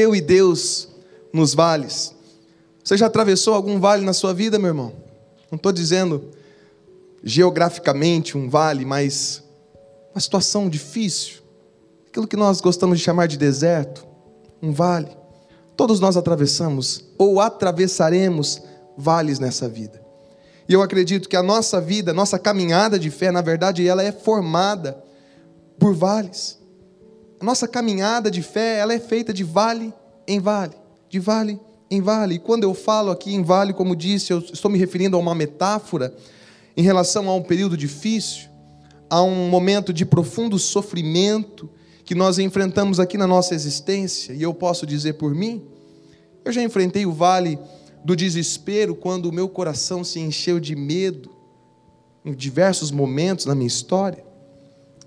eu e Deus nos vales. Você já atravessou algum vale na sua vida, meu irmão? Não estou dizendo geograficamente um vale, mas uma situação difícil, aquilo que nós gostamos de chamar de deserto, um vale. Todos nós atravessamos ou atravessaremos vales nessa vida. E eu acredito que a nossa vida, nossa caminhada de fé, na verdade, ela é formada por vales. A nossa caminhada de fé, ela é feita de vale em vale, de vale em vale. E quando eu falo aqui em vale, como disse, eu estou me referindo a uma metáfora em relação a um período difícil, a um momento de profundo sofrimento que nós enfrentamos aqui na nossa existência, e eu posso dizer por mim, eu já enfrentei o vale do desespero quando o meu coração se encheu de medo em diversos momentos na minha história.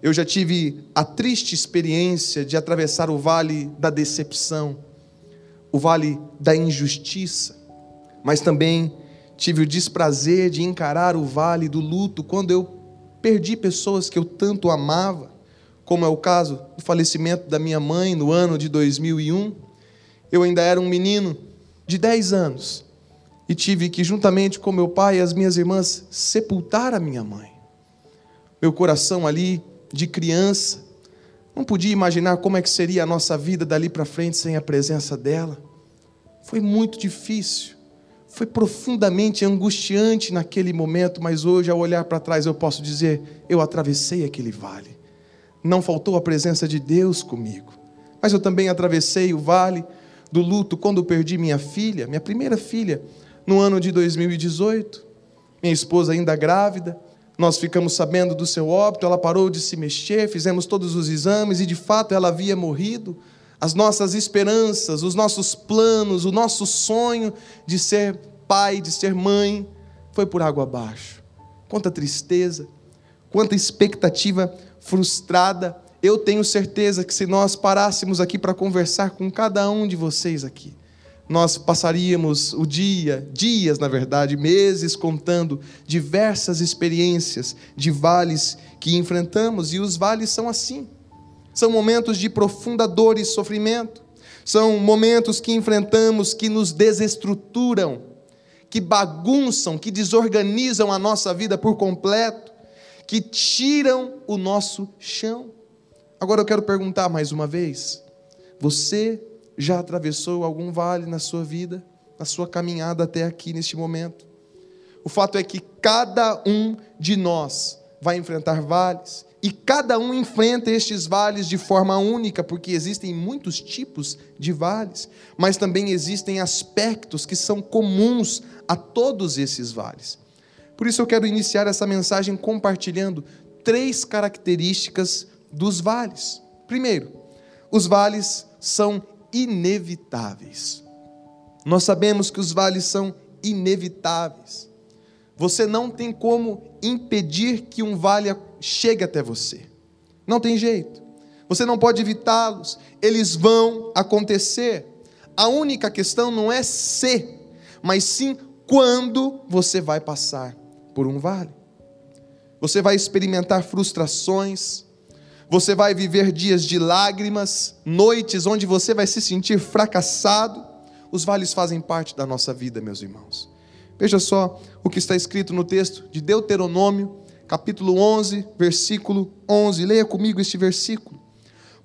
Eu já tive a triste experiência de atravessar o vale da decepção, o vale da injustiça, mas também tive o desprazer de encarar o vale do luto quando eu perdi pessoas que eu tanto amava, como é o caso do falecimento da minha mãe no ano de 2001. Eu ainda era um menino de 10 anos e tive que, juntamente com meu pai e as minhas irmãs, sepultar a minha mãe. Meu coração ali, de criança, não podia imaginar como é que seria a nossa vida dali para frente sem a presença dela. Foi muito difícil, foi profundamente angustiante naquele momento, mas hoje, ao olhar para trás, eu posso dizer: eu atravessei aquele vale. Não faltou a presença de Deus comigo, mas eu também atravessei o vale do luto quando perdi minha filha, minha primeira filha, no ano de 2018. Minha esposa ainda grávida, nós ficamos sabendo do seu óbito, ela parou de se mexer, fizemos todos os exames e de fato ela havia morrido. As nossas esperanças, os nossos planos, o nosso sonho de ser pai, de ser mãe, foi por água abaixo. Quanta tristeza, quanta expectativa frustrada. Eu tenho certeza que se nós parássemos aqui para conversar com cada um de vocês aqui, nós passaríamos o dia, dias, na verdade, meses contando diversas experiências de vales que enfrentamos, e os vales são assim. São momentos de profunda dor e sofrimento. São momentos que enfrentamos que nos desestruturam, que bagunçam, que desorganizam a nossa vida por completo, que tiram o nosso chão. Agora eu quero perguntar mais uma vez: você já atravessou algum vale na sua vida, na sua caminhada até aqui neste momento? O fato é que cada um de nós vai enfrentar vales, e cada um enfrenta estes vales de forma única, porque existem muitos tipos de vales, mas também existem aspectos que são comuns a todos esses vales. Por isso eu quero iniciar essa mensagem compartilhando três características dos vales. Primeiro, os vales são inevitáveis. Nós sabemos que os vales são inevitáveis. Você não tem como impedir que um vale chegue até você. Não tem jeito. Você não pode evitá-los. Eles vão acontecer. A única questão não é se, mas sim quando você vai passar por um vale. Você vai experimentar frustrações, você vai viver dias de lágrimas, noites onde você vai se sentir fracassado. Os vales fazem parte da nossa vida, meus irmãos. Veja só o que está escrito no texto de Deuteronômio, capítulo 11, versículo 11. Leia comigo este versículo.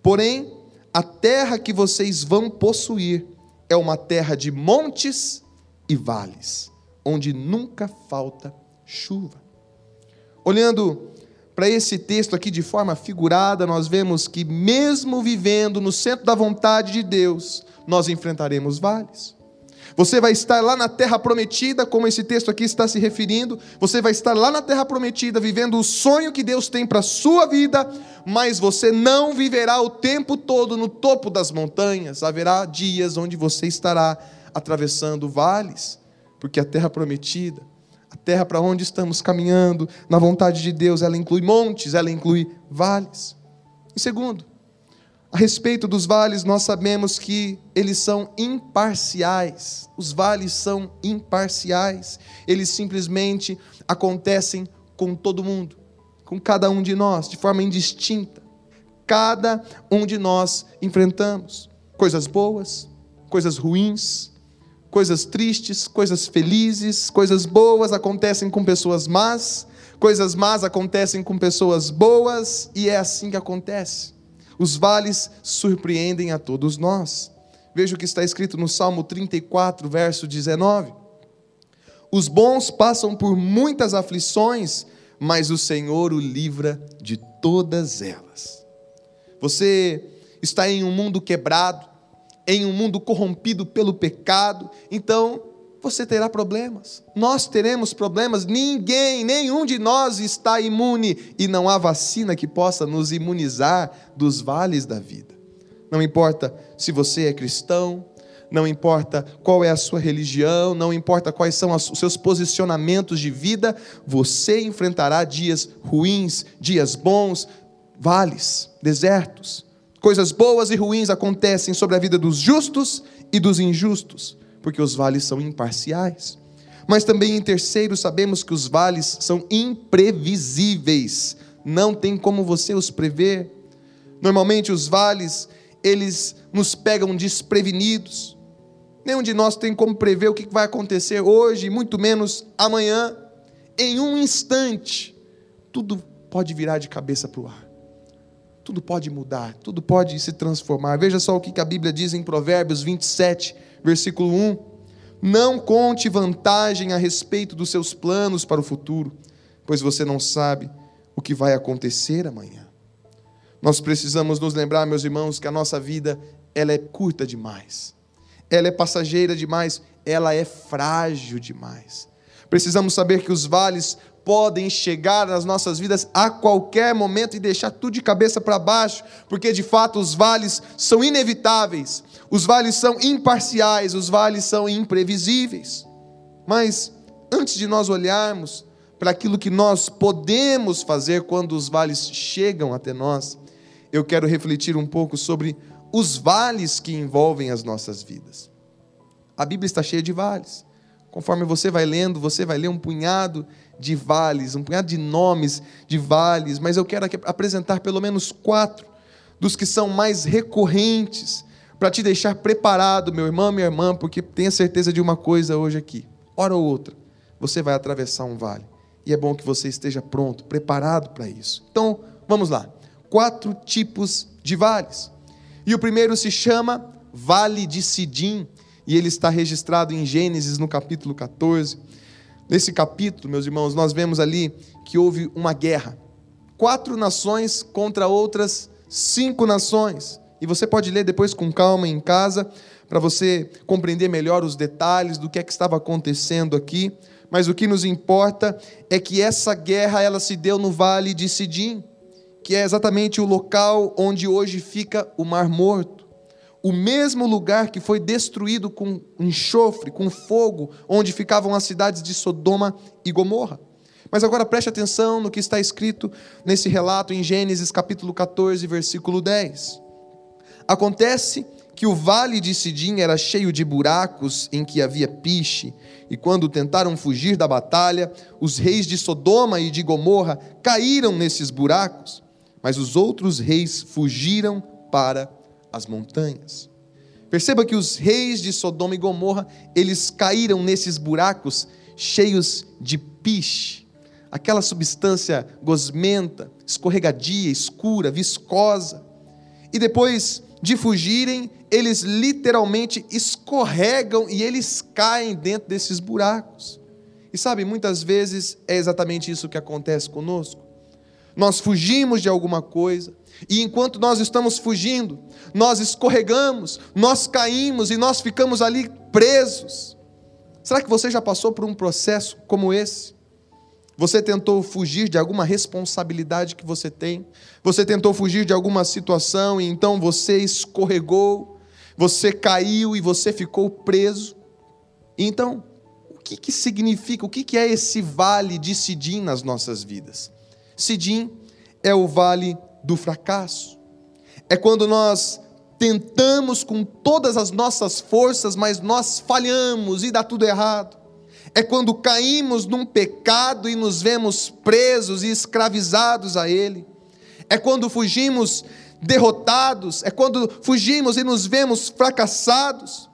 Porém, a terra que vocês vão possuir é uma terra de montes e vales, onde nunca falta chuva. Olhando para esse texto aqui de forma figurada, nós vemos que, mesmo vivendo no centro da vontade de Deus, nós enfrentaremos vales. Você vai estar lá na terra prometida, como esse texto aqui está se referindo. Você vai estar lá na terra prometida, vivendo o sonho que Deus tem para a sua vida, mas você não viverá o tempo todo no topo das montanhas. Haverá dias onde você estará atravessando vales, porque a terra prometida, a terra para onde estamos caminhando, na vontade de Deus, ela inclui montes, ela inclui vales. E segundo, a respeito dos vales, nós sabemos que eles são imparciais. Os vales são imparciais. Eles simplesmente acontecem com todo mundo, com cada um de nós, de forma indistinta. Cada um de nós enfrentamos coisas boas, coisas ruins, coisas tristes, coisas felizes, coisas boas acontecem com pessoas más, coisas más acontecem com pessoas boas, e é assim que acontece. Os vales surpreendem a todos nós. Veja o que está escrito no Salmo 34, verso 19. Os bons passam por muitas aflições, mas o Senhor o livra de todas elas. Você está em um mundo quebrado, em um mundo corrompido pelo pecado, então você terá problemas. Nós teremos problemas. Ninguém, nenhum de nós está imune e não há vacina que possa nos imunizar dos vales da vida. Não importa se você é cristão, não importa qual é a sua religião, não importa quais são os seus posicionamentos de vida, você enfrentará dias ruins, dias bons, vales, desertos. Coisas boas e ruins acontecem sobre a vida dos justos e dos injustos, porque os vales são imparciais. Mas também, em terceiro, sabemos que os vales são imprevisíveis, não tem como você os prever. Normalmente, os vales, eles nos pegam desprevenidos. Nenhum de nós tem como prever o que vai acontecer hoje, muito menos amanhã. Em um instante, tudo pode virar de cabeça para o ar. Tudo pode mudar, tudo pode se transformar. Veja só o que a Bíblia diz em Provérbios 27, versículo 1. Não conte vantagem a respeito dos seus planos para o futuro, pois você não sabe o que vai acontecer amanhã. Nós precisamos nos lembrar, meus irmãos, que a nossa vida ela é curta demais. Ela é passageira demais, ela é frágil demais. Precisamos saber que os vales podem chegar nas nossas vidas a qualquer momento e deixar tudo de cabeça para baixo, porque de fato os vales são inevitáveis, os vales são imparciais, os vales são imprevisíveis. Mas antes de nós olharmos para aquilo que nós podemos fazer quando os vales chegam até nós, eu quero refletir um pouco sobre os vales que envolvem as nossas vidas. A Bíblia está cheia de vales. Conforme você vai lendo, você vai ler um punhado de vales, um punhado de nomes de vales, mas eu quero apresentar pelo menos quatro dos que são mais recorrentes para te deixar preparado, meu irmão, minha irmã, porque tenha certeza de uma coisa hoje aqui. Hora ou outra, você vai atravessar um vale. E é bom que você esteja pronto, preparado para isso. Então, vamos lá. Quatro tipos de vales. E o primeiro se chama Vale de Sidim, e ele está registrado em Gênesis no capítulo 14. Nesse capítulo, meus irmãos, nós vemos ali que houve uma guerra. Quatro nações contra outras cinco nações. E você pode ler depois com calma em casa, para você compreender melhor os detalhes do que é que estava acontecendo aqui. Mas o que nos importa é que essa guerra ela se deu no Vale de Sidim, que é exatamente o local onde hoje fica o Mar Morto o mesmo lugar que foi destruído com enxofre, com fogo, onde ficavam as cidades de Sodoma e Gomorra. Mas agora preste atenção no que está escrito nesse relato em Gênesis capítulo 14, versículo 10. Acontece que o vale de Sidim era cheio de buracos em que havia piche, e quando tentaram fugir da batalha, os reis de Sodoma e de Gomorra caíram nesses buracos, mas os outros reis fugiram para as montanhas. Perceba que os reis de Sodoma e Gomorra, eles caíram nesses buracos cheios de piche, aquela substância gosmenta, escorregadia, escura, viscosa. E depois de fugirem, eles literalmente escorregam e eles caem dentro desses buracos. E sabe, muitas vezes é exatamente isso que acontece conosco. Nós fugimos de alguma coisa, e enquanto nós estamos fugindo, nós escorregamos, nós caímos e nós ficamos ali presos. Será que você já passou por um processo como esse? Você tentou fugir de alguma responsabilidade que você tem? Você tentou fugir de alguma situação e então você escorregou, você caiu e você ficou preso? Então, o que, que significa, o que, que é esse vale de Sidim nas nossas vidas? Sidim é o vale do fracasso. É quando nós tentamos com todas as nossas forças, mas nós falhamos e dá tudo errado. É quando caímos num pecado e nos vemos presos e escravizados a ele. É quando fugimos derrotados, é quando fugimos e nos vemos fracassados.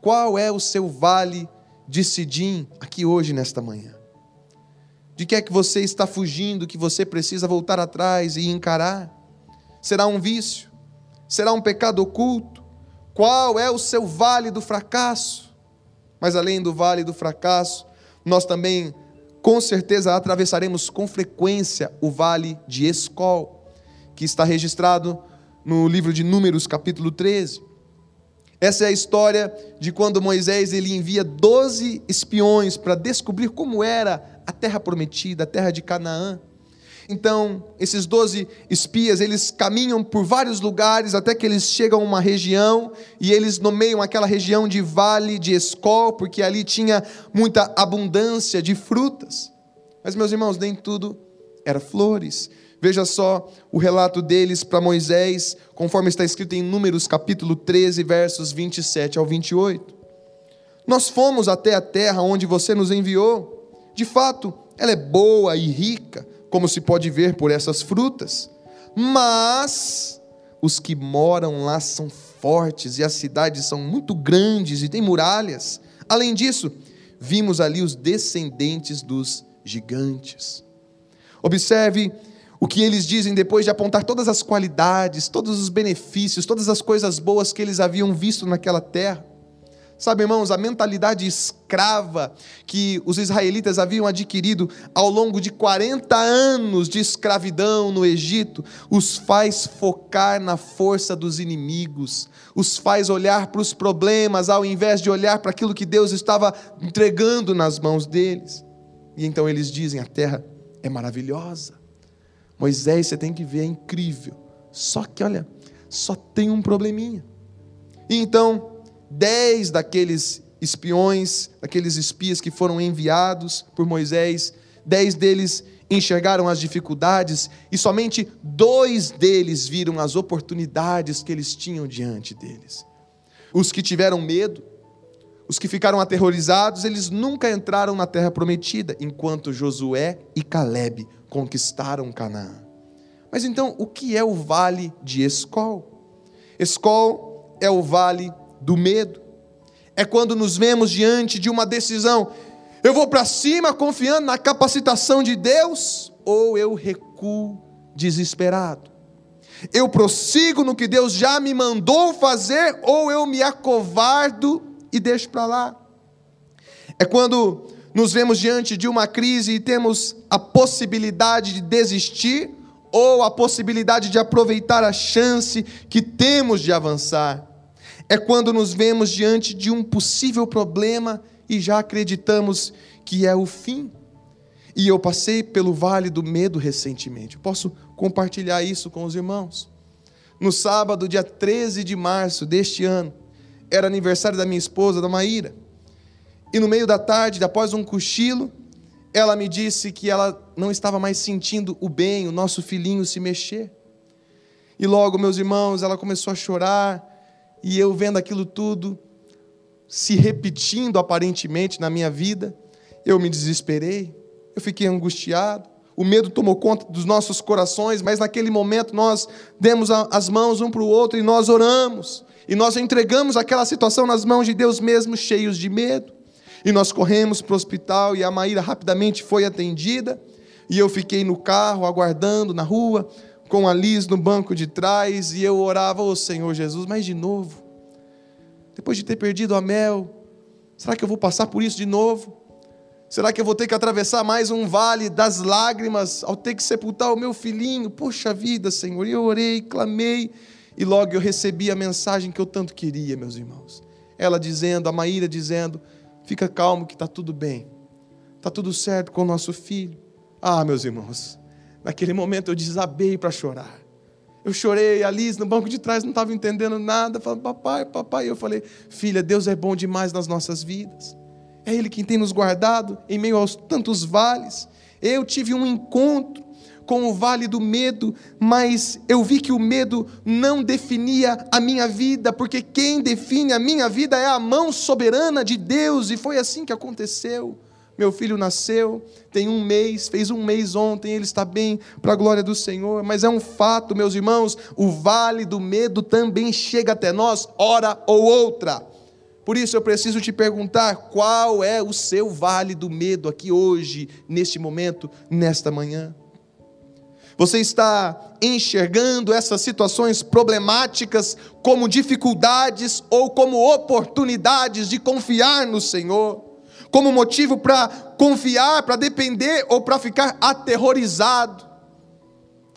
Qual é o seu vale de Sidim aqui hoje, nesta manhã? De que é que você está fugindo, que você precisa voltar atrás e encarar? Será um vício? Será um pecado oculto? Qual é o seu vale do fracasso? Mas além do vale do fracasso, nós também, com certeza, atravessaremos com frequência o vale de Escol, que está registrado no livro de Números, capítulo 13. Essa é a história de quando Moisés ele envia 12 espiões para descobrir como era a terra prometida, a terra de Canaã. Então, esses doze espias, eles caminham por vários lugares até que eles chegam a uma região e eles nomeiam aquela região de Vale de Escol, porque ali tinha muita abundância de frutas. Mas, meus irmãos, nem tudo era flores. Veja só o relato deles para Moisés, conforme está escrito em Números capítulo 13, versos 27 ao 28. Nós fomos até a terra onde você nos enviou. De fato, ela é boa e rica como se pode ver por essas frutas. Mas os que moram lá são fortes e as cidades são muito grandes e têm muralhas. Além disso, vimos ali os descendentes dos gigantes. Observe o que eles dizem depois de apontar todas as qualidades, todos os benefícios, todas as coisas boas que eles haviam visto naquela terra. Sabe, irmãos, a mentalidade escrava que os israelitas haviam adquirido ao longo de 40 anos de escravidão no Egito, os faz focar na força dos inimigos, os faz olhar para os problemas ao invés de olhar para aquilo que Deus estava entregando nas mãos deles. E então eles dizem: a terra é maravilhosa. Moisés, você tem que ver, é incrível. Só que, olha, só tem um probleminha. E então, dez daqueles espiões, daqueles espias que foram enviados por Moisés, dez deles enxergaram as dificuldades e somente dois deles viram as oportunidades que eles tinham diante deles. Os que tiveram medo, os que ficaram aterrorizados, eles nunca entraram na terra prometida, enquanto Josué e Caleb conquistaram Canaã. Mas então, o que é o vale de Escol? Escol é o vale do medo. É quando nos vemos diante de uma decisão: eu vou para cima confiando na capacitação de Deus, ou eu recuo desesperado. Eu prossigo no que Deus já me mandou fazer, ou eu me acovardo e deixo para lá. É quando nos vemos diante de uma crise e temos a possibilidade de desistir, ou a possibilidade de aproveitar a chance que temos de avançar é quando nos vemos diante de um possível problema e já acreditamos que é o fim. E eu passei pelo vale do medo recentemente. posso compartilhar isso com os irmãos. No sábado, dia 13 de março deste ano, era aniversário da minha esposa, da Maíra. E no meio da tarde, após um cochilo, ela me disse que ela não estava mais sentindo o bem, o nosso filhinho se mexer. E logo, meus irmãos, ela começou a chorar, e eu vendo aquilo tudo se repetindo aparentemente na minha vida, eu me desesperei, eu fiquei angustiado, o medo tomou conta dos nossos corações, mas naquele momento nós demos as mãos um para o outro e nós oramos, e nós entregamos aquela situação nas mãos de Deus mesmo, cheios de medo. E nós corremos para o hospital e a Maíra rapidamente foi atendida, e eu fiquei no carro aguardando na rua, com a Liz no banco de trás e eu orava, ô oh, Senhor Jesus, mas de novo, depois de ter perdido a Mel, será que eu vou passar por isso de novo? Será que eu vou ter que atravessar mais um vale das lágrimas ao ter que sepultar o meu filhinho? Poxa vida, Senhor, e eu orei, clamei, e logo eu recebi a mensagem que eu tanto queria, meus irmãos. Ela dizendo, a Maíra dizendo: fica calmo que está tudo bem, está tudo certo com o nosso filho. Ah, meus irmãos, Naquele momento eu desabei para chorar. Eu chorei, a Liz no banco de trás não estava entendendo nada, falando, papai, papai. Eu falei, filha, Deus é bom demais nas nossas vidas. É Ele quem tem nos guardado em meio aos tantos vales. Eu tive um encontro com o vale do medo, mas eu vi que o medo não definia a minha vida, porque quem define a minha vida é a mão soberana de Deus, e foi assim que aconteceu. Meu filho nasceu, tem um mês, fez um mês ontem, ele está bem, para a glória do Senhor. Mas é um fato, meus irmãos, o vale do medo também chega até nós, hora ou outra. Por isso eu preciso te perguntar: qual é o seu vale do medo aqui hoje, neste momento, nesta manhã? Você está enxergando essas situações problemáticas como dificuldades ou como oportunidades de confiar no Senhor? Como motivo para confiar, para depender ou para ficar aterrorizado?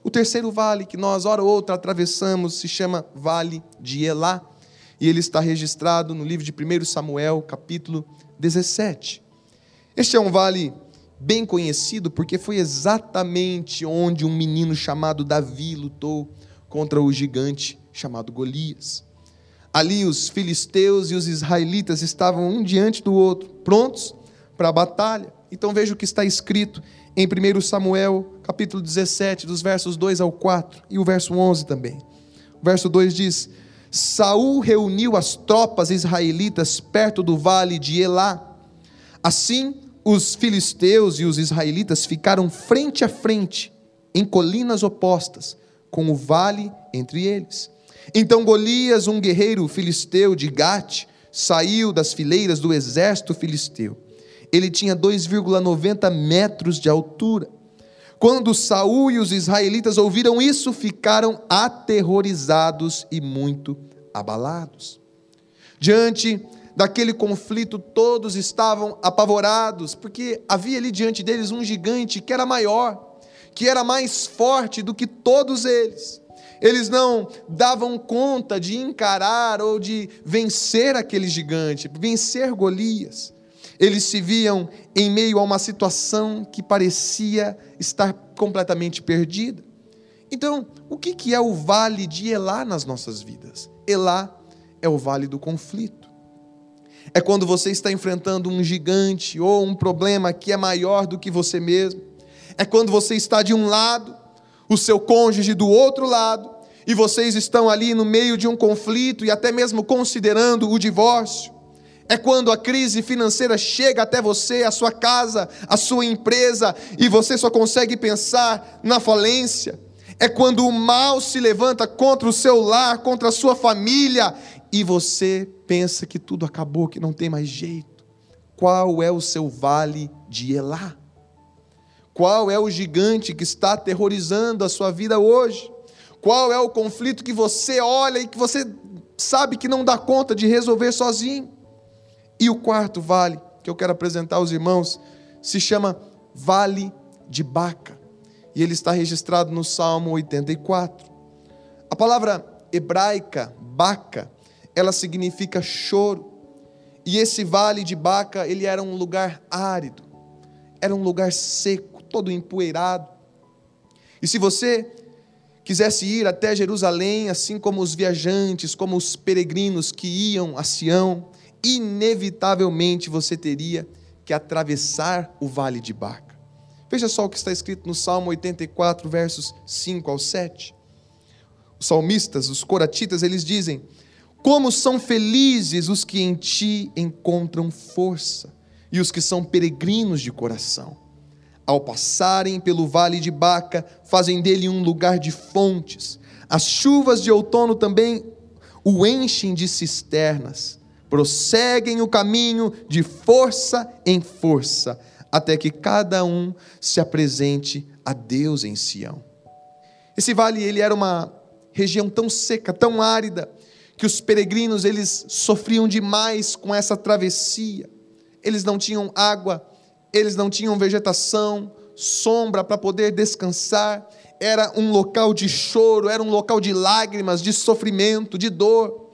O terceiro vale que nós, hora ou outra, atravessamos se chama Vale de Elá e ele está registrado no livro de 1 Samuel, capítulo 17. Este é um vale bem conhecido porque foi exatamente onde um menino chamado Davi lutou contra o gigante chamado Golias. Ali os filisteus e os israelitas estavam um diante do outro, prontos para a batalha. Então veja o que está escrito em 1 Samuel, capítulo 17, dos versos 2 ao 4 e o verso 11 também. O verso 2 diz: Saul reuniu as tropas israelitas perto do vale de Elá. Assim, os filisteus e os israelitas ficaram frente a frente, em colinas opostas, com o vale entre eles. Então Golias, um guerreiro filisteu de Gate, saiu das fileiras do exército filisteu. Ele tinha 2,90 metros de altura. Quando Saul e os israelitas ouviram isso, ficaram aterrorizados e muito abalados. Diante daquele conflito, todos estavam apavorados, porque havia ali diante deles um gigante que era maior, que era mais forte do que todos eles. Eles não davam conta de encarar ou de vencer aquele gigante, vencer Golias. Eles se viam em meio a uma situação que parecia estar completamente perdida. Então, o que é o vale de Elá nas nossas vidas? Elá é o vale do conflito. É quando você está enfrentando um gigante ou um problema que é maior do que você mesmo. É quando você está de um lado, o seu cônjuge do outro lado, e vocês estão ali no meio de um conflito e até mesmo considerando o divórcio. É quando a crise financeira chega até você, a sua casa, a sua empresa, e você só consegue pensar na falência. É quando o mal se levanta contra o seu lar, contra a sua família, e você pensa que tudo acabou, que não tem mais jeito. Qual é o seu vale de Elá? Qual é o gigante que está aterrorizando a sua vida hoje? Qual é o conflito que você olha e que você sabe que não dá conta de resolver sozinho? E o quarto vale que eu quero apresentar aos irmãos se chama Vale de Baca. E ele está registrado no Salmo 84. A palavra hebraica, Baca, ela significa choro. E esse vale de Baca, ele era um lugar árido, era um lugar seco, todo empoeirado. E se você quisesse ir até Jerusalém, assim como os viajantes, como os peregrinos que iam a Sião, inevitavelmente você teria que atravessar o vale de Baca. Veja só o que está escrito no Salmo 84, versos 5 ao 7. Os salmistas, os coratitas, eles dizem: Como são felizes os que em ti encontram força e os que são peregrinos de coração. Ao passarem pelo vale de Baca, fazem dele um lugar de fontes. As chuvas de outono também o enchem de cisternas prosseguem o caminho de força em força, até que cada um se apresente a Deus em Sião. Esse vale ele era uma região tão seca, tão árida, que os peregrinos eles sofriam demais com essa travessia. Eles não tinham água, eles não tinham vegetação, sombra para poder descansar. Era um local de choro, era um local de lágrimas, de sofrimento, de dor.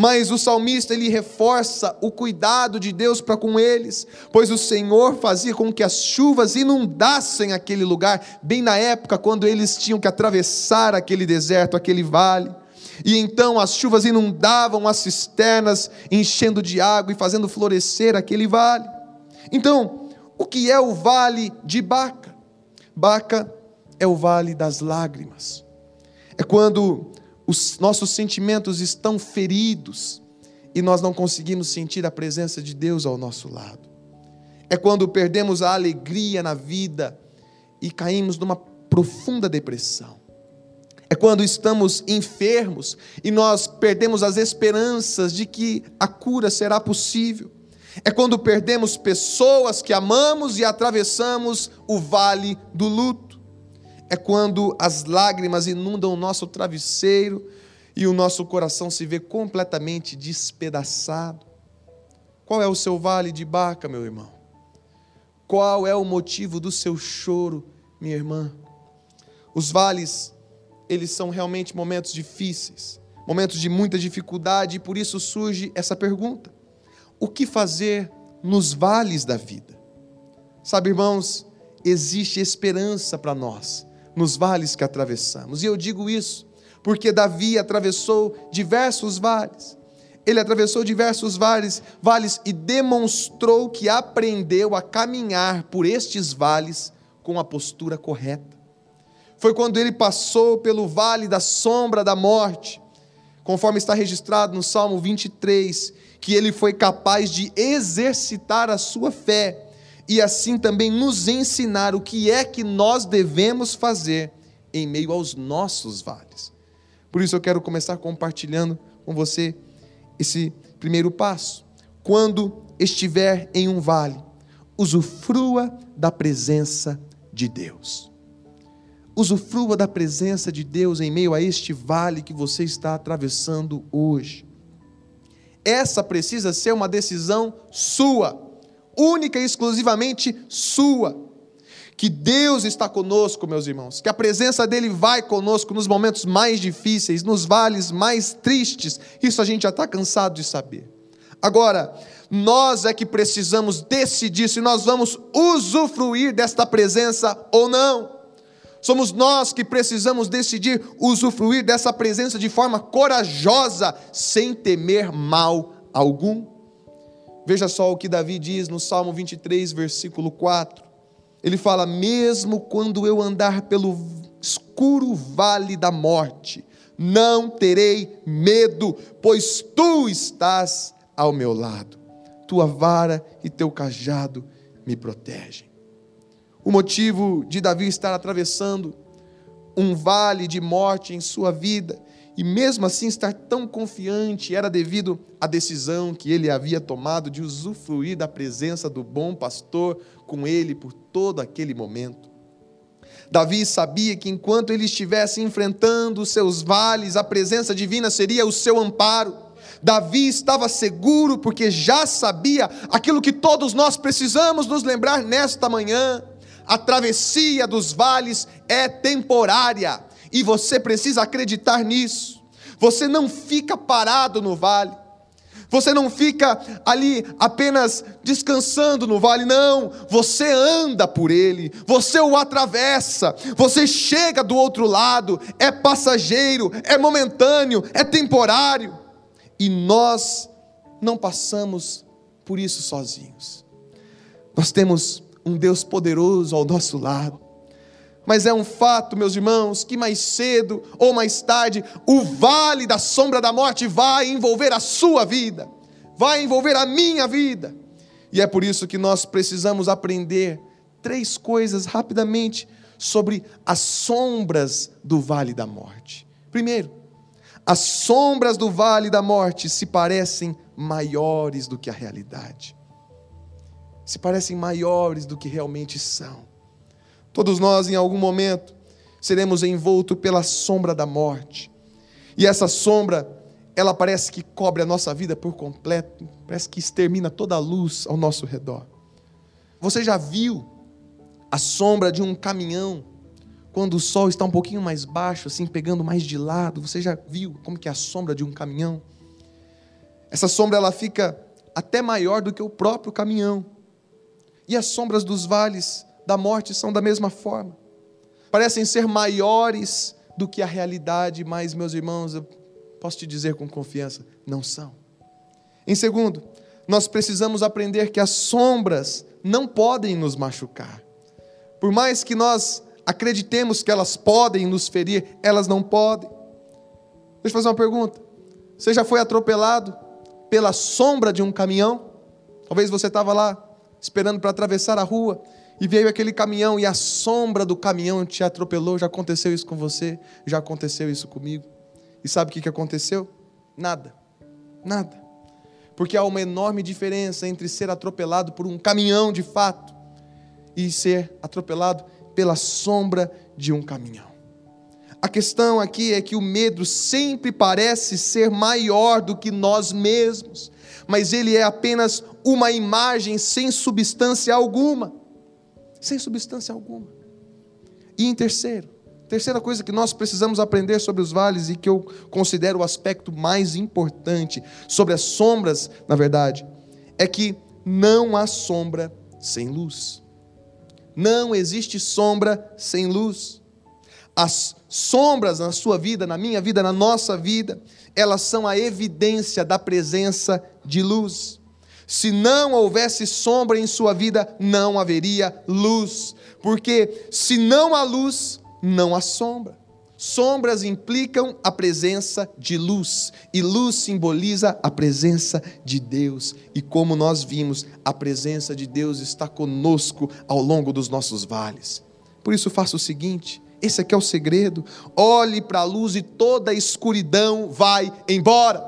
Mas o salmista ele reforça o cuidado de Deus para com eles, pois o Senhor fazia com que as chuvas inundassem aquele lugar, bem na época quando eles tinham que atravessar aquele deserto, aquele vale. E então as chuvas inundavam as cisternas, enchendo de água e fazendo florescer aquele vale. Então, o que é o vale de Baca? Baca é o vale das lágrimas. É quando os nossos sentimentos estão feridos e nós não conseguimos sentir a presença de Deus ao nosso lado. É quando perdemos a alegria na vida e caímos numa profunda depressão. É quando estamos enfermos e nós perdemos as esperanças de que a cura será possível. É quando perdemos pessoas que amamos e atravessamos o vale do luto. É quando as lágrimas inundam o nosso travesseiro e o nosso coração se vê completamente despedaçado. Qual é o seu vale de Baca, meu irmão? Qual é o motivo do seu choro, minha irmã? Os vales, eles são realmente momentos difíceis, momentos de muita dificuldade, e por isso surge essa pergunta: o que fazer nos vales da vida? Sabe, irmãos, existe esperança para nós nos vales que atravessamos, e eu digo isso porque Davi atravessou diversos vales. Ele atravessou diversos vales, vales e demonstrou que aprendeu a caminhar por estes vales com a postura correta. Foi quando ele passou pelo vale da sombra da morte, conforme está registrado no Salmo 23, que ele foi capaz de exercitar a sua fé e assim também nos ensinar o que é que nós devemos fazer em meio aos nossos vales. Por isso eu quero começar compartilhando com você esse primeiro passo. Quando estiver em um vale, usufrua da presença de Deus. Usufrua da presença de Deus em meio a este vale que você está atravessando hoje. Essa precisa ser uma decisão sua, única e exclusivamente sua que Deus está conosco, meus irmãos, que a presença dele vai conosco nos momentos mais difíceis, nos vales mais tristes, isso a gente já está cansado de saber. Agora, nós é que precisamos decidir se nós vamos usufruir desta presença ou não. Somos nós que precisamos decidir usufruir dessa presença de forma corajosa, sem temer mal algum. Veja só o que Davi diz no Salmo 23, versículo 4. Ele fala: mesmo quando eu andar pelo escuro vale da morte, não terei medo, pois tu estás ao meu lado. Tua vara e teu cajado me protegem. O motivo de Davi estar atravessando um vale de morte em sua vida e mesmo assim estar tão confiante era devido à decisão que ele havia tomado de usufruir da presença do bom pastor com ele por todo aquele momento. Davi sabia que enquanto ele estivesse enfrentando os seus vales, a presença divina seria o seu amparo. Davi estava seguro porque já sabia aquilo que todos nós precisamos nos lembrar nesta manhã. A travessia dos vales é temporária e você precisa acreditar nisso. Você não fica parado no vale. Você não fica ali apenas descansando no vale, não. Você anda por ele, você o atravessa, você chega do outro lado. É passageiro, é momentâneo, é temporário. E nós não passamos por isso sozinhos. Nós temos um Deus poderoso ao nosso lado mas é um fato, meus irmãos, que mais cedo ou mais tarde o vale da sombra da morte vai envolver a sua vida, vai envolver a minha vida. E é por isso que nós precisamos aprender três coisas rapidamente sobre as sombras do vale da morte. Primeiro, as sombras do vale da morte se parecem maiores do que a realidade. Se parecem maiores do que realmente são. Todos nós, em algum momento, seremos envoltos pela sombra da morte. E essa sombra, ela parece que cobre a nossa vida por completo, parece que extermina toda a luz ao nosso redor. Você já viu a sombra de um caminhão quando o sol está um pouquinho mais baixo, assim, pegando mais de lado? Você já viu como que é a sombra de um caminhão? Essa sombra ela fica até maior do que o próprio caminhão. E as sombras dos vales, da morte são da mesma forma. Parecem ser maiores do que a realidade, mas, meus irmãos, eu posso te dizer com confiança, não são. Em segundo, nós precisamos aprender que as sombras não podem nos machucar. Por mais que nós acreditemos que elas podem nos ferir, elas não podem. Deixa eu fazer uma pergunta. Você já foi atropelado pela sombra de um caminhão? Talvez você estava lá esperando para atravessar a rua e veio aquele caminhão e a sombra do caminhão te atropelou. Já aconteceu isso com você? Já aconteceu isso comigo? E sabe o que aconteceu? Nada. Nada. Porque há uma enorme diferença entre ser atropelado por um caminhão de fato e ser atropelado pela sombra de um caminhão. A questão aqui é que o medo sempre parece ser maior do que nós mesmos, mas ele é apenas uma imagem sem substância alguma. Sem substância alguma. E em terceiro, terceira coisa que nós precisamos aprender sobre os vales e que eu considero o aspecto mais importante sobre as sombras, na verdade, é que não há sombra sem luz. Não existe sombra sem luz. As sombras na sua vida, na minha vida, na nossa vida, elas são a evidência da presença de luz. Se não houvesse sombra em sua vida, não haveria luz. Porque se não há luz, não há sombra. Sombras implicam a presença de luz, e luz simboliza a presença de Deus. E como nós vimos, a presença de Deus está conosco ao longo dos nossos vales. Por isso, faça o seguinte: esse aqui é o segredo. Olhe para a luz e toda a escuridão vai embora.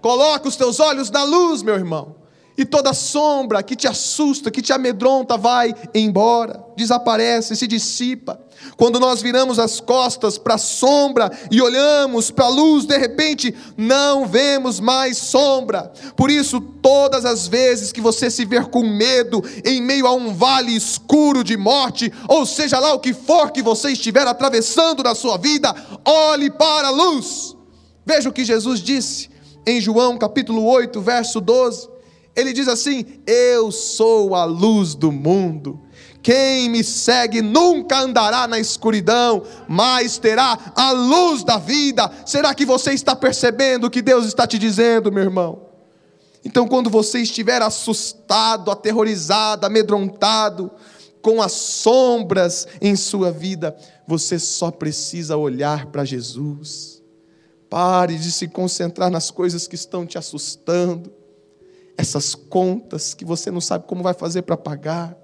Coloque os teus olhos na luz, meu irmão. E toda sombra que te assusta, que te amedronta, vai embora, desaparece, se dissipa. Quando nós viramos as costas para a sombra e olhamos para a luz, de repente não vemos mais sombra. Por isso, todas as vezes que você se ver com medo, em meio a um vale escuro de morte, ou seja lá o que for que você estiver atravessando na sua vida, olhe para a luz. Veja o que Jesus disse em João capítulo 8, verso 12. Ele diz assim: Eu sou a luz do mundo. Quem me segue nunca andará na escuridão, mas terá a luz da vida. Será que você está percebendo o que Deus está te dizendo, meu irmão? Então, quando você estiver assustado, aterrorizado, amedrontado, com as sombras em sua vida, você só precisa olhar para Jesus. Pare de se concentrar nas coisas que estão te assustando essas contas que você não sabe como vai fazer para pagar,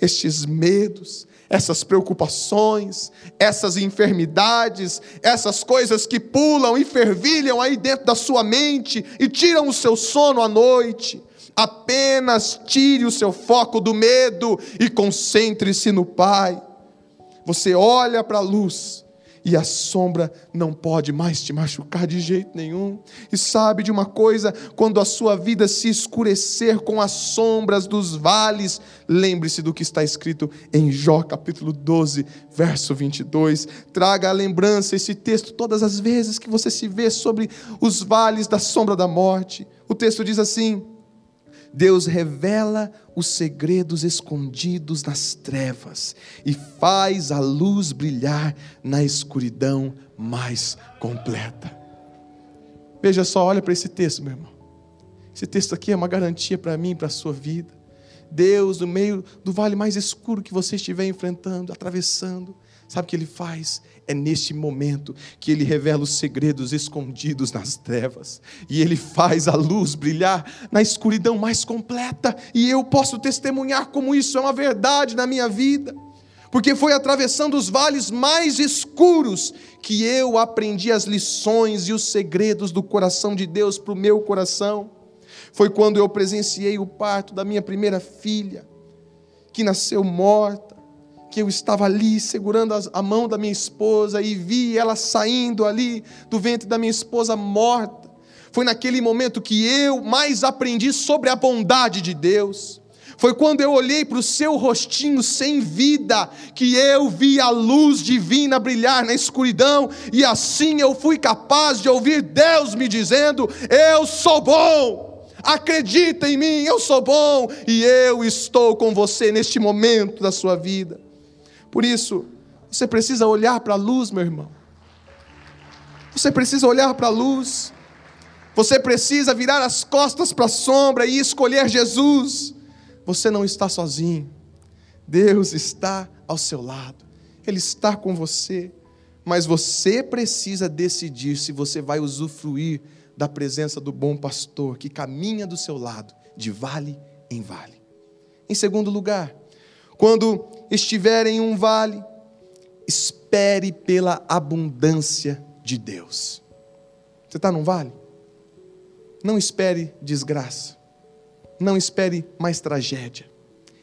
estes medos, essas preocupações, essas enfermidades, essas coisas que pulam e fervilham aí dentro da sua mente e tiram o seu sono à noite. Apenas tire o seu foco do medo e concentre-se no Pai. Você olha para a luz e a sombra não pode mais te machucar de jeito nenhum. E sabe de uma coisa? Quando a sua vida se escurecer com as sombras dos vales, lembre-se do que está escrito em Jó capítulo 12, verso 22. Traga à lembrança esse texto todas as vezes que você se vê sobre os vales da sombra da morte. O texto diz assim: Deus revela os segredos escondidos nas trevas e faz a luz brilhar na escuridão mais completa. Veja só, olha para esse texto, meu irmão. Esse texto aqui é uma garantia para mim para a sua vida. Deus, no meio do vale mais escuro que você estiver enfrentando, atravessando, sabe o que Ele faz? É neste momento que ele revela os segredos escondidos nas trevas e ele faz a luz brilhar na escuridão mais completa. E eu posso testemunhar como isso é uma verdade na minha vida, porque foi atravessando os vales mais escuros que eu aprendi as lições e os segredos do coração de Deus para o meu coração. Foi quando eu presenciei o parto da minha primeira filha, que nasceu morta que eu estava ali segurando a mão da minha esposa e vi ela saindo ali do ventre da minha esposa morta. Foi naquele momento que eu mais aprendi sobre a bondade de Deus. Foi quando eu olhei para o seu rostinho sem vida que eu vi a luz divina brilhar na escuridão, e assim eu fui capaz de ouvir Deus me dizendo: Eu sou bom, acredita em mim, eu sou bom e eu estou com você neste momento da sua vida. Por isso, você precisa olhar para a luz, meu irmão. Você precisa olhar para a luz. Você precisa virar as costas para a sombra e escolher Jesus. Você não está sozinho. Deus está ao seu lado. Ele está com você. Mas você precisa decidir se você vai usufruir da presença do bom pastor que caminha do seu lado, de vale em vale. Em segundo lugar, Quando estiver em um vale, espere pela abundância de Deus. Você está num vale? Não espere desgraça. Não espere mais tragédia.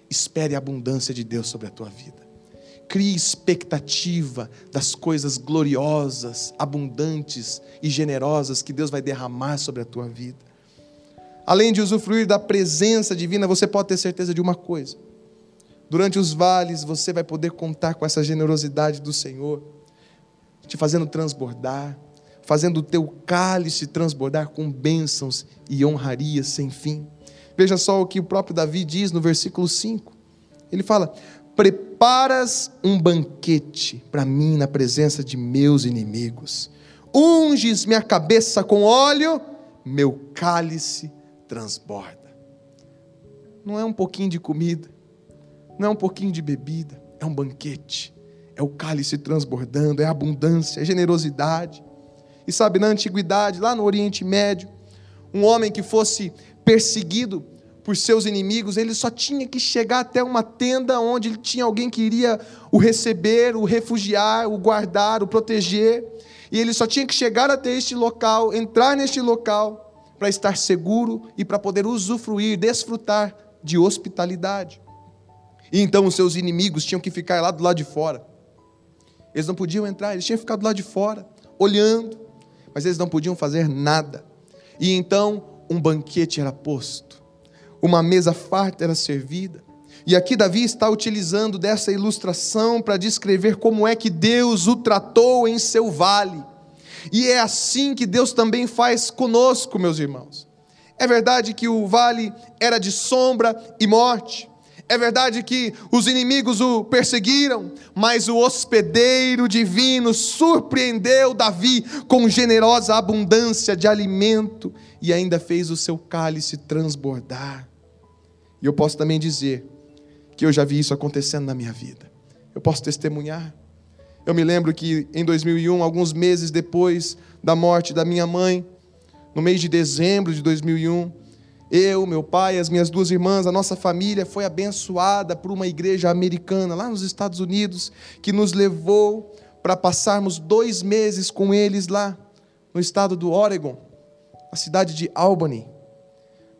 Espere a abundância de Deus sobre a tua vida. Crie expectativa das coisas gloriosas, abundantes e generosas que Deus vai derramar sobre a tua vida. Além de usufruir da presença divina, você pode ter certeza de uma coisa: durante os vales você vai poder contar com essa generosidade do Senhor, te fazendo transbordar, fazendo o teu cálice transbordar com bênçãos e honrarias sem fim. Veja só o que o próprio Davi diz no versículo 5. Ele fala: Preparas um banquete para mim na presença de meus inimigos, unges minha cabeça com óleo, meu cálice transborda. Não é um pouquinho de comida, não é um pouquinho de bebida, é um banquete, é o cálice transbordando, é abundância, é generosidade. E sabe, na antiguidade, lá no Oriente Médio, um homem que fosse perseguido por seus inimigos, ele só tinha que chegar até uma tenda onde tinha alguém que iria o receber, o refugiar, o guardar, o proteger. E ele só tinha que chegar até este local, entrar neste local, para estar seguro e para poder usufruir, desfrutar de hospitalidade. E então os seus inimigos tinham que ficar lá do lado de fora. Eles não podiam entrar, eles tinham que ficar do lado de fora, olhando, mas eles não podiam fazer nada. E então um banquete era posto, uma mesa farta era servida. E aqui Davi está utilizando dessa ilustração para descrever como é que Deus o tratou em seu vale. E é assim que Deus também faz conosco, meus irmãos. É verdade que o vale era de sombra e morte, é verdade que os inimigos o perseguiram, mas o hospedeiro divino surpreendeu Davi com generosa abundância de alimento e ainda fez o seu cálice transbordar. E eu posso também dizer que eu já vi isso acontecendo na minha vida. Eu posso testemunhar. Eu me lembro que em 2001, alguns meses depois da morte da minha mãe, no mês de dezembro de 2001, eu, meu pai, as minhas duas irmãs, a nossa família foi abençoada por uma igreja americana lá nos Estados Unidos, que nos levou para passarmos dois meses com eles lá no estado do Oregon, na cidade de Albany.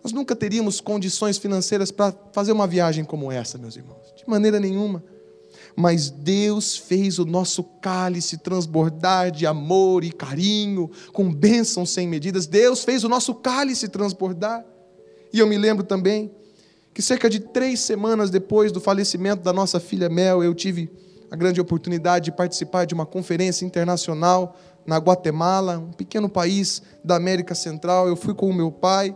Nós nunca teríamos condições financeiras para fazer uma viagem como essa, meus irmãos, de maneira nenhuma. Mas Deus fez o nosso cálice transbordar de amor e carinho, com bênçãos sem medidas. Deus fez o nosso cálice transbordar. E eu me lembro também que cerca de três semanas depois do falecimento da nossa filha Mel, eu tive a grande oportunidade de participar de uma conferência internacional na Guatemala, um pequeno país da América Central. Eu fui com o meu pai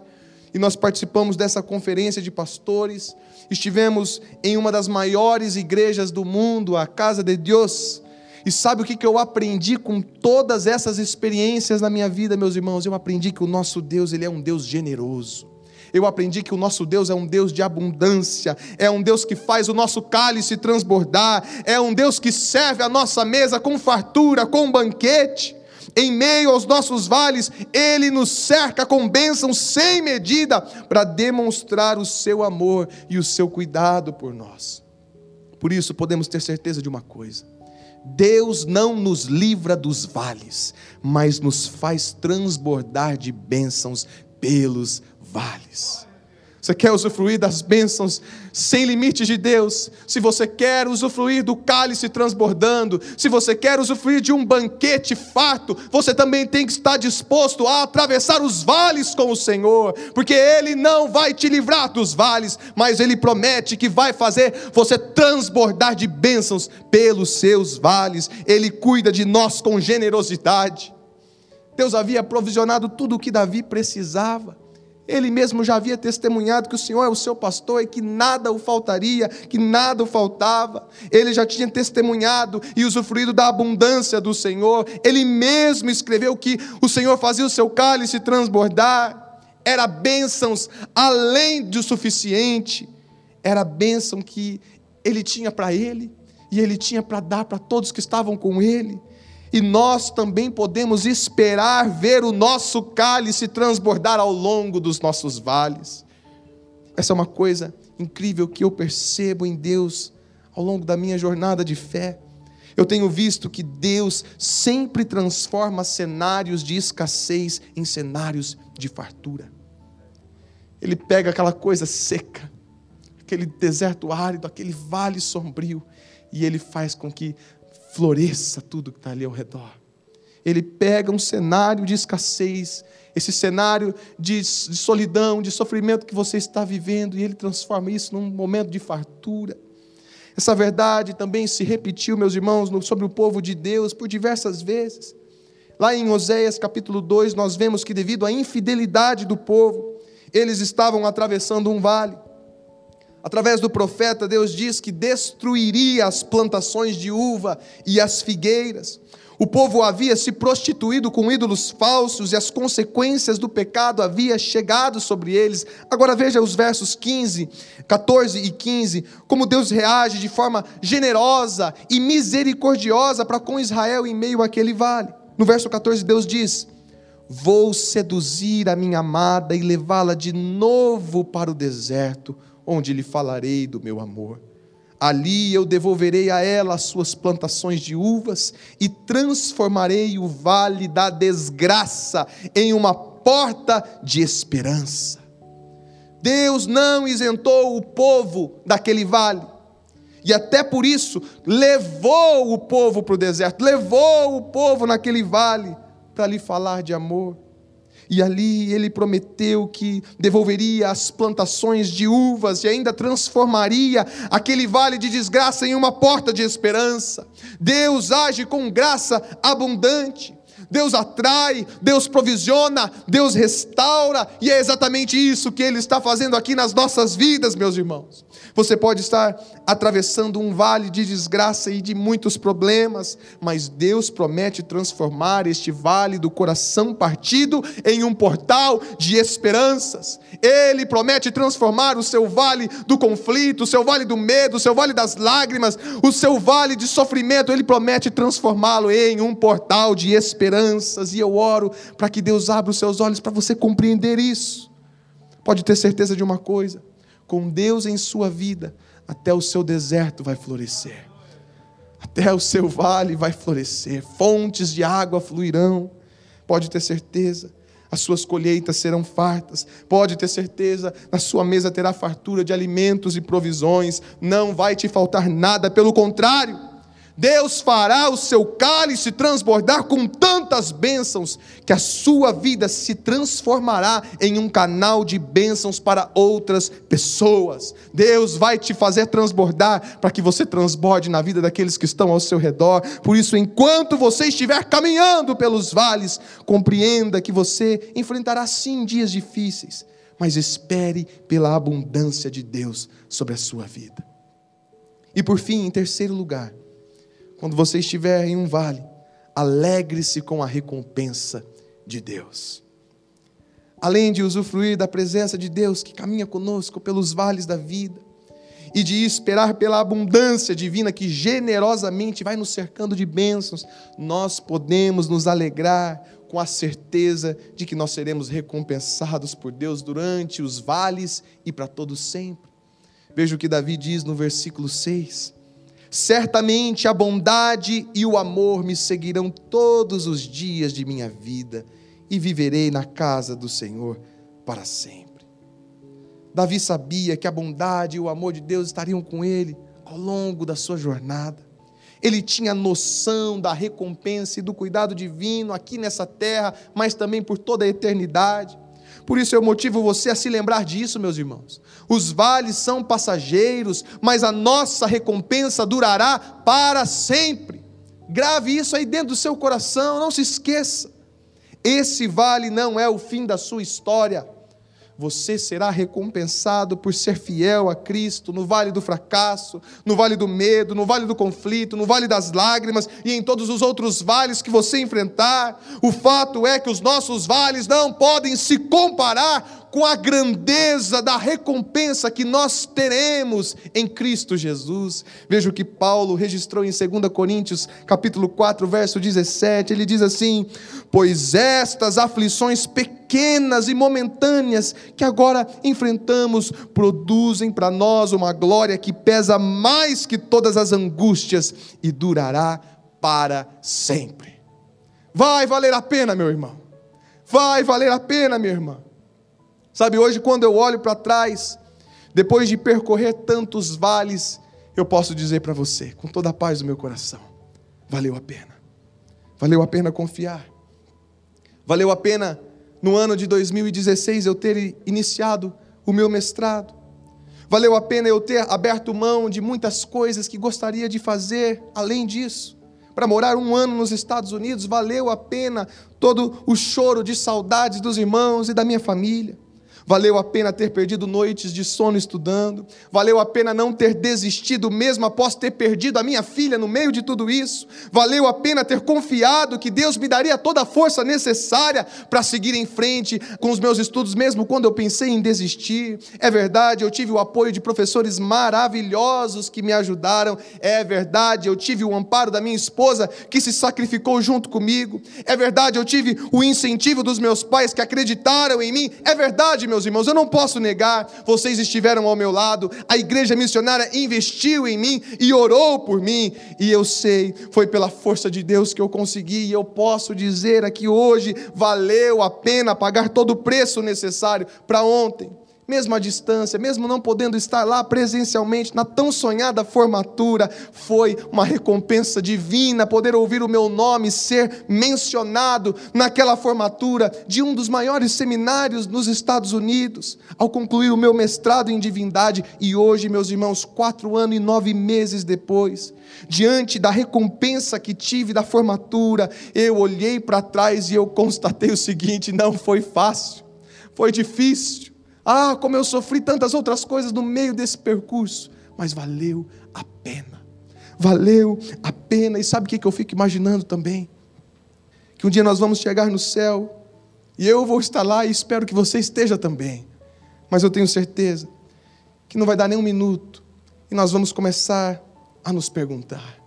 e nós participamos dessa conferência de pastores. Estivemos em uma das maiores igrejas do mundo, a Casa de Deus. E sabe o que eu aprendi com todas essas experiências na minha vida, meus irmãos? Eu aprendi que o nosso Deus, ele é um Deus generoso eu aprendi que o nosso Deus é um Deus de abundância, é um Deus que faz o nosso cálice transbordar, é um Deus que serve a nossa mesa com fartura, com banquete. Em meio aos nossos vales, Ele nos cerca com bênçãos sem medida para demonstrar o seu amor e o seu cuidado por nós. Por isso, podemos ter certeza de uma coisa: Deus não nos livra dos vales, mas nos faz transbordar de bênçãos pelos vales. Você quer usufruir das bênçãos sem limites de Deus? Se você quer usufruir do cálice transbordando, se você quer usufruir de um banquete farto, você também tem que estar disposto a atravessar os vales com o Senhor, porque Ele não vai te livrar dos vales, mas Ele promete que vai fazer você transbordar de bênçãos pelos seus vales. Ele cuida de nós com generosidade. Deus havia provisionado tudo o que Davi precisava. Ele mesmo já havia testemunhado que o Senhor é o seu pastor e que nada o faltaria, que nada o faltava. Ele já tinha testemunhado e usufruído da abundância do Senhor. Ele mesmo escreveu que o Senhor fazia o seu cálice transbordar. Era bênçãos além do suficiente. Era bênção que ele tinha para ele e ele tinha para dar para todos que estavam com ele e nós também podemos esperar ver o nosso cálice transbordar ao longo dos nossos vales. Essa é uma coisa incrível que eu percebo em Deus ao longo da minha jornada de fé, eu tenho visto que Deus sempre transforma cenários de escassez em cenários de fartura. Ele pega aquela coisa seca, aquele deserto árido, aquele vale sombrio, e ele faz com que floresça tudo que está ali ao redor. Ele pega um cenário de escassez, esse cenário de, de, solidão, de sofrimento que você está vivendo, e ele transforma isso num momento de fartura. Essa verdade também se repetiu, meus irmãos, sobre o povo de Deus por diversas vezes. Lá em Oséias capítulo 2, nós vemos que devido à infidelidade do povo, eles estavam atravessando um vale. Através do profeta, Deus diz que destruiria as plantações de uva e as figueiras. O povo havia se prostituído com ídolos falsos e as consequências do pecado havia chegado sobre eles. Agora veja os versos 15, 14 e 15, como Deus reage de forma generosa e misericordiosa para com Israel em meio àquele vale. No verso 14 Deus diz: Vou seduzir a minha amada e levá-la de novo para o deserto, onde lhe falarei do meu amor. Ali eu devolverei a ela as suas plantações de uvas e transformarei o vale da desgraça em uma porta de esperança. Deus não isentou o povo daquele vale. E até por isso levou o povo para o deserto, levou o povo naquele vale para lhe falar de amor. E ali ele prometeu que devolveria as plantações de uvas e ainda transformaria aquele vale de desgraça em uma porta de esperança. Deus age com graça abundante. Deus atrai, Deus provisiona, Deus restaura, e é exatamente isso que Ele está fazendo aqui nas nossas vidas, meus irmãos. Você pode estar atravessando um vale de desgraça e de muitos problemas, mas Deus promete transformar este vale do coração partido em um portal de esperanças. Ele promete transformar o seu vale do conflito, o seu vale do medo, o seu vale das lágrimas, o seu vale de sofrimento. Ele promete transformá-lo em um portal de esperanças. E eu oro para que Deus abra os seus olhos para você compreender isso. Pode ter certeza de uma coisa: com Deus em sua vida, até o seu deserto vai florescer, até o seu vale vai florescer, fontes de água fluirão. Pode ter certeza, as suas colheitas serão fartas. Pode ter certeza, na sua mesa terá fartura de alimentos e provisões. Não vai te faltar nada, pelo contrário, Deus fará o seu cálice transbordar com tantas bênçãos que a sua vida se transformará em um canal de bênçãos para outras pessoas. Deus vai te fazer transbordar para que você transborde na vida daqueles que estão ao seu redor. Por isso, enquanto você estiver caminhando pelos vales, compreenda que você enfrentará sim dias difíceis, mas espere pela abundância de Deus sobre a sua vida. E por fim, em terceiro lugar, quando você estiver em um vale, alegre-se com a recompensa de Deus. Além de usufruir da presença de Deus que caminha conosco pelos vales da vida, e de esperar pela abundância divina que generosamente vai nos cercando de bênçãos, nós podemos nos alegrar com a certeza de que nós seremos recompensados por Deus durante os vales e para todos sempre. Veja o que Davi diz no versículo 6. Certamente a bondade e o amor me seguirão todos os dias de minha vida e viverei na casa do Senhor para sempre. Davi sabia que a bondade e o amor de Deus estariam com ele ao longo da sua jornada. Ele tinha noção da recompensa e do cuidado divino aqui nessa terra, mas também por toda a eternidade. Por isso eu motivo você a se lembrar disso, meus irmãos. Os vales são passageiros, mas a nossa recompensa durará para sempre. Grave isso aí dentro do seu coração, não se esqueça. Esse vale não é o fim da sua história você será recompensado por ser fiel a Cristo no vale do fracasso, no vale do medo, no vale do conflito, no vale das lágrimas e em todos os outros vales que você enfrentar. O fato é que os nossos vales não podem se comparar com a grandeza da recompensa que nós teremos em Cristo Jesus. Veja o que Paulo registrou em 2 Coríntios, capítulo 4, verso 17. Ele diz assim: "Pois estas aflições pequenas e momentâneas que agora enfrentamos produzem para nós uma glória que pesa mais que todas as angústias e durará para sempre." Vai valer a pena, meu irmão. Vai valer a pena, minha irmã. Sabe, hoje, quando eu olho para trás, depois de percorrer tantos vales, eu posso dizer para você, com toda a paz do meu coração: valeu a pena. Valeu a pena confiar. Valeu a pena, no ano de 2016, eu ter iniciado o meu mestrado. Valeu a pena eu ter aberto mão de muitas coisas que gostaria de fazer além disso para morar um ano nos Estados Unidos, valeu a pena todo o choro de saudades dos irmãos e da minha família. Valeu a pena ter perdido noites de sono estudando. Valeu a pena não ter desistido, mesmo após ter perdido a minha filha no meio de tudo isso. Valeu a pena ter confiado que Deus me daria toda a força necessária para seguir em frente com os meus estudos, mesmo quando eu pensei em desistir. É verdade, eu tive o apoio de professores maravilhosos que me ajudaram. É verdade, eu tive o amparo da minha esposa que se sacrificou junto comigo. É verdade, eu tive o incentivo dos meus pais que acreditaram em mim. É verdade, meu meus irmãos, eu não posso negar, vocês estiveram ao meu lado, a igreja missionária investiu em mim e orou por mim, e eu sei, foi pela força de Deus que eu consegui, e eu posso dizer aqui hoje, valeu a pena pagar todo o preço necessário para ontem mesmo à distância, mesmo não podendo estar lá presencialmente na tão sonhada formatura, foi uma recompensa divina poder ouvir o meu nome ser mencionado naquela formatura de um dos maiores seminários nos Estados Unidos, ao concluir o meu mestrado em divindade e hoje, meus irmãos, quatro anos e nove meses depois, diante da recompensa que tive da formatura, eu olhei para trás e eu constatei o seguinte: não foi fácil, foi difícil ah, como eu sofri tantas outras coisas no meio desse percurso, mas valeu a pena. Valeu a pena. E sabe o que eu fico imaginando também? Que um dia nós vamos chegar no céu e eu vou estar lá e espero que você esteja também. Mas eu tenho certeza que não vai dar nem um minuto e nós vamos começar a nos perguntar: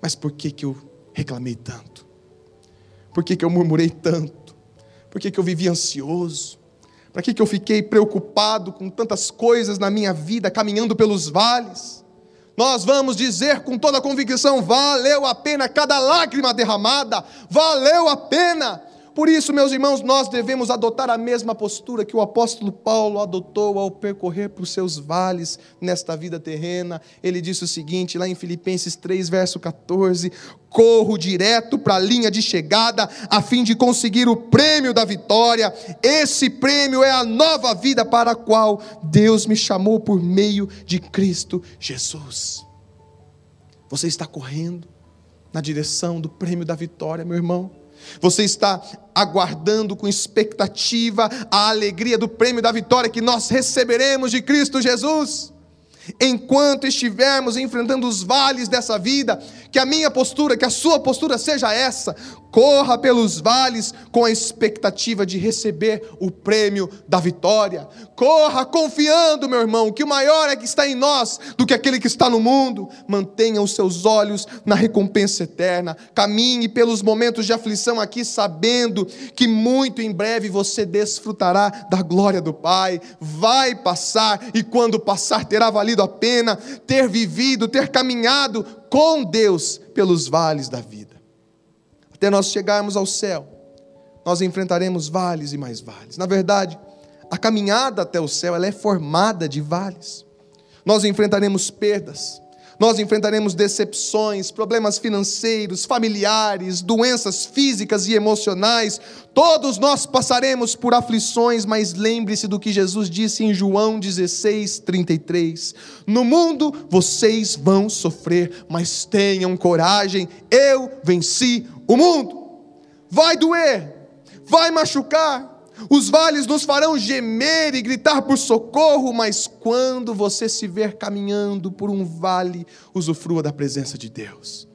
mas por que, que eu reclamei tanto? Por que, que eu murmurei tanto? Por que, que eu vivi ansioso? Para que, que eu fiquei preocupado com tantas coisas na minha vida, caminhando pelos vales? Nós vamos dizer com toda a convicção: valeu a pena cada lágrima derramada, valeu a pena por isso, meus irmãos, nós devemos adotar a mesma postura que o apóstolo Paulo adotou ao percorrer por seus vales nesta vida terrena. Ele disse o seguinte, lá em Filipenses 3, verso 14: Corro direto para a linha de chegada, a fim de conseguir o prêmio da vitória. Esse prêmio é a nova vida para a qual Deus me chamou por meio de Cristo Jesus. Você está correndo na direção do prêmio da vitória, meu irmão? Você está aguardando com expectativa a alegria do prêmio da vitória que nós receberemos de Cristo Jesus? Enquanto estivermos enfrentando os vales dessa vida, que a minha postura, que a sua postura seja essa: corra pelos vales com a expectativa de receber o prêmio da vitória. Corra confiando, meu irmão, que o maior é que está em nós do que aquele que está no mundo. Mantenha os seus olhos na recompensa eterna. Caminhe pelos momentos de aflição aqui, sabendo que muito em breve você desfrutará da glória do Pai. Vai passar e quando passar terá valido a pena ter vivido, ter caminhado com Deus pelos vales da vida. Até nós chegarmos ao céu, nós enfrentaremos vales e mais vales. Na verdade, a caminhada até o céu ela é formada de vales. Nós enfrentaremos perdas, nós enfrentaremos decepções, problemas financeiros, familiares, doenças físicas e emocionais. Todos nós passaremos por aflições, mas lembre-se do que Jesus disse em João 16, 33. No mundo vocês vão sofrer, mas tenham coragem, eu venci o mundo. Vai doer, vai machucar, os vales nos farão gemer e gritar por socorro, mas quando você se ver caminhando por um vale, usufrua da presença de Deus.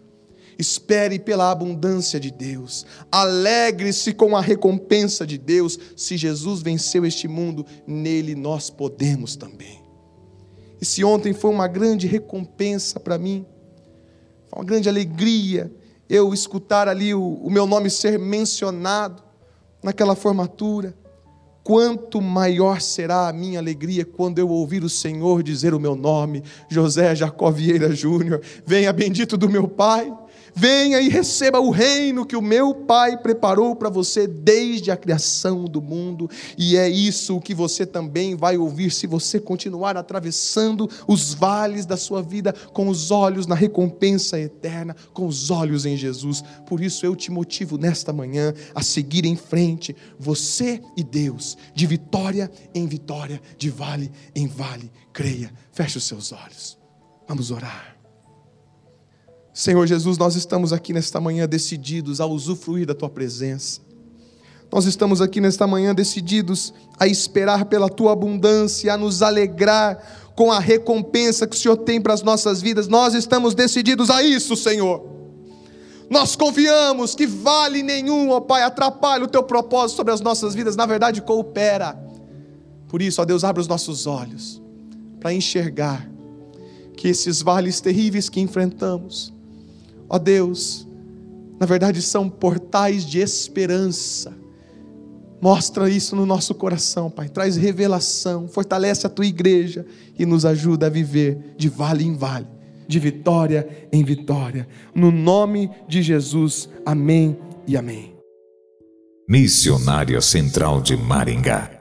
Espere pela abundância de Deus. Alegre-se com a recompensa de Deus. Se Jesus venceu este mundo, nele nós podemos também. E se ontem foi uma grande recompensa para mim, foi uma grande alegria eu escutar ali o, o meu nome ser mencionado naquela formatura, quanto maior será a minha alegria quando eu ouvir o Senhor dizer o meu nome, José Jacó Vieira Júnior, venha bendito do meu Pai, Venha e receba o reino que o meu Pai preparou para você desde a criação do mundo, e é isso que você também vai ouvir se você continuar atravessando os vales da sua vida com os olhos na recompensa eterna, com os olhos em Jesus. Por isso eu te motivo nesta manhã a seguir em frente, você e Deus, de vitória em vitória, de vale em vale. Creia, feche os seus olhos. Vamos orar. Senhor Jesus, nós estamos aqui nesta manhã decididos a usufruir da tua presença. Nós estamos aqui nesta manhã decididos a esperar pela tua abundância, a nos alegrar com a recompensa que o Senhor tem para as nossas vidas. Nós estamos decididos a isso, Senhor. Nós confiamos que vale nenhum, ó Pai, atrapalha o teu propósito sobre as nossas vidas, na verdade coopera. Por isso, ó Deus, abre os nossos olhos para enxergar que esses vales terríveis que enfrentamos, Ó Deus, na verdade são portais de esperança. Mostra isso no nosso coração, Pai. Traz revelação, fortalece a tua igreja e nos ajuda a viver de vale em vale, de vitória em vitória. No nome de Jesus, amém e amém. Missionária Central de Maringá